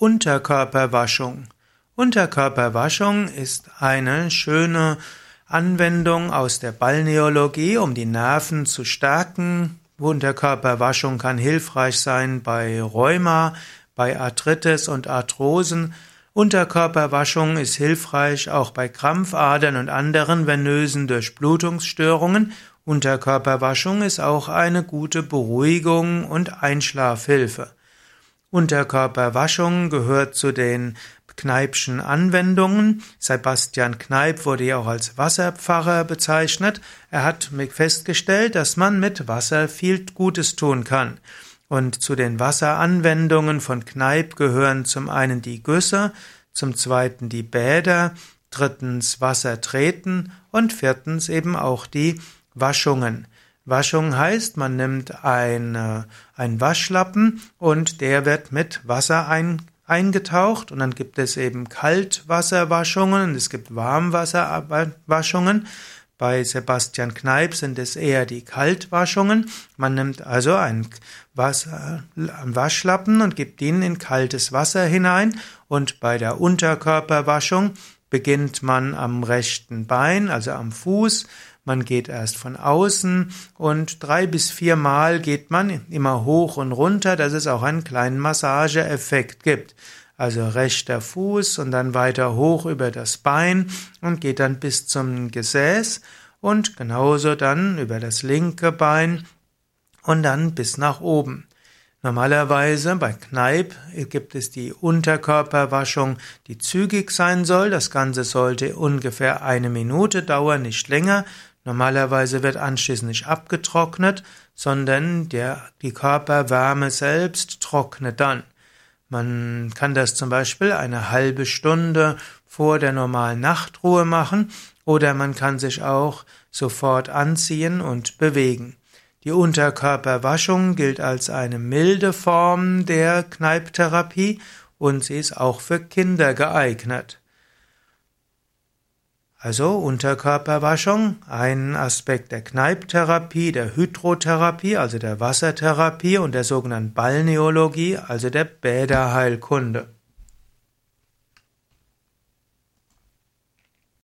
Unterkörperwaschung. Unterkörperwaschung ist eine schöne Anwendung aus der Balneologie, um die Nerven zu stärken. Unterkörperwaschung kann hilfreich sein bei Rheuma, bei Arthritis und Arthrosen. Unterkörperwaschung ist hilfreich auch bei Krampfadern und anderen venösen Durchblutungsstörungen. Unterkörperwaschung ist auch eine gute Beruhigung und Einschlafhilfe. Unterkörperwaschung gehört zu den Kneipschen Anwendungen. Sebastian Kneip wurde ja auch als Wasserpfarrer bezeichnet. Er hat festgestellt, dass man mit Wasser viel Gutes tun kann. Und zu den Wasseranwendungen von Kneip gehören zum einen die Güsse, zum zweiten die Bäder, drittens Wasser treten und viertens eben auch die Waschungen. Waschung heißt, man nimmt ein, äh, einen Waschlappen und der wird mit Wasser ein, eingetaucht und dann gibt es eben Kaltwasserwaschungen und es gibt Warmwasserwaschungen. Bei Sebastian Kneip sind es eher die Kaltwaschungen. Man nimmt also einen, Wasser, einen Waschlappen und gibt ihn in kaltes Wasser hinein und bei der Unterkörperwaschung beginnt man am rechten Bein, also am Fuß, man geht erst von außen und drei bis viermal geht man immer hoch und runter, dass es auch einen kleinen Massageeffekt gibt. Also rechter Fuß und dann weiter hoch über das Bein und geht dann bis zum Gesäß und genauso dann über das linke Bein und dann bis nach oben. Normalerweise bei Kneipp gibt es die Unterkörperwaschung, die zügig sein soll. Das Ganze sollte ungefähr eine Minute dauern, nicht länger. Normalerweise wird anschließend nicht abgetrocknet, sondern der, die Körperwärme selbst trocknet dann. Man kann das zum Beispiel eine halbe Stunde vor der normalen Nachtruhe machen oder man kann sich auch sofort anziehen und bewegen. Die Unterkörperwaschung gilt als eine milde Form der Kneiptherapie und sie ist auch für Kinder geeignet. Also Unterkörperwaschung, ein Aspekt der Kneiptherapie, der Hydrotherapie, also der Wassertherapie und der sogenannten Balneologie, also der Bäderheilkunde.